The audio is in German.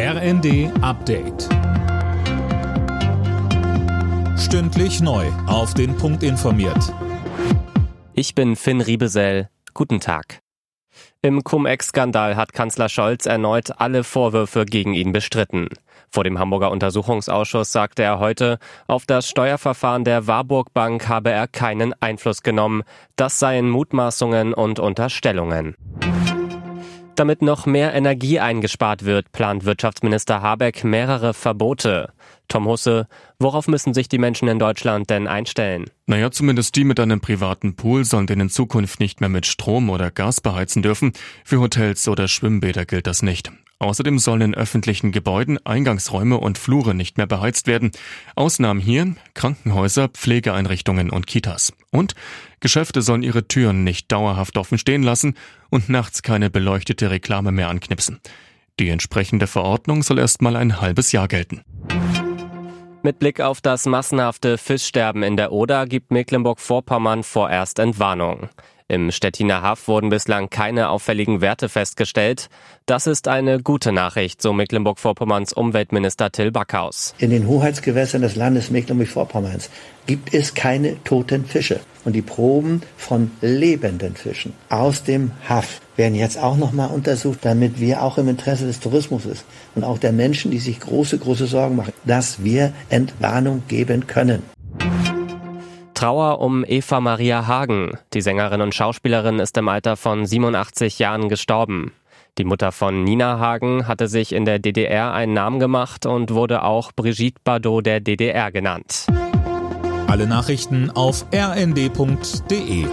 RND Update. Stündlich neu. Auf den Punkt informiert. Ich bin Finn Riebesell. Guten Tag. Im Cum-Ex-Skandal hat Kanzler Scholz erneut alle Vorwürfe gegen ihn bestritten. Vor dem Hamburger Untersuchungsausschuss sagte er heute, auf das Steuerverfahren der Warburg Bank habe er keinen Einfluss genommen. Das seien Mutmaßungen und Unterstellungen. Damit noch mehr Energie eingespart wird, plant Wirtschaftsminister Habeck mehrere Verbote. Tom Husse, worauf müssen sich die Menschen in Deutschland denn einstellen? Naja, zumindest die mit einem privaten Pool sollen den in Zukunft nicht mehr mit Strom oder Gas beheizen dürfen. Für Hotels oder Schwimmbäder gilt das nicht. Außerdem sollen in öffentlichen Gebäuden Eingangsräume und Flure nicht mehr beheizt werden. Ausnahmen hier Krankenhäuser, Pflegeeinrichtungen und Kitas. Und Geschäfte sollen ihre Türen nicht dauerhaft offen stehen lassen und nachts keine beleuchtete Reklame mehr anknipsen. Die entsprechende Verordnung soll erst mal ein halbes Jahr gelten. Mit Blick auf das massenhafte Fischsterben in der Oder gibt Mecklenburg-Vorpommern vorerst Entwarnung. Im Stettiner Haff wurden bislang keine auffälligen Werte festgestellt. Das ist eine gute Nachricht, so Mecklenburg-Vorpommerns Umweltminister Till Backhaus. In den Hoheitsgewässern des Landes Mecklenburg-Vorpommerns gibt es keine toten Fische. Und die Proben von lebenden Fischen aus dem Haff werden jetzt auch nochmal untersucht, damit wir auch im Interesse des Tourismus ist und auch der Menschen, die sich große, große Sorgen machen, dass wir Entwarnung geben können. Trauer um Eva Maria Hagen. Die Sängerin und Schauspielerin ist im Alter von 87 Jahren gestorben. Die Mutter von Nina Hagen hatte sich in der DDR einen Namen gemacht und wurde auch Brigitte Bardot der DDR genannt. Alle Nachrichten auf rnd.de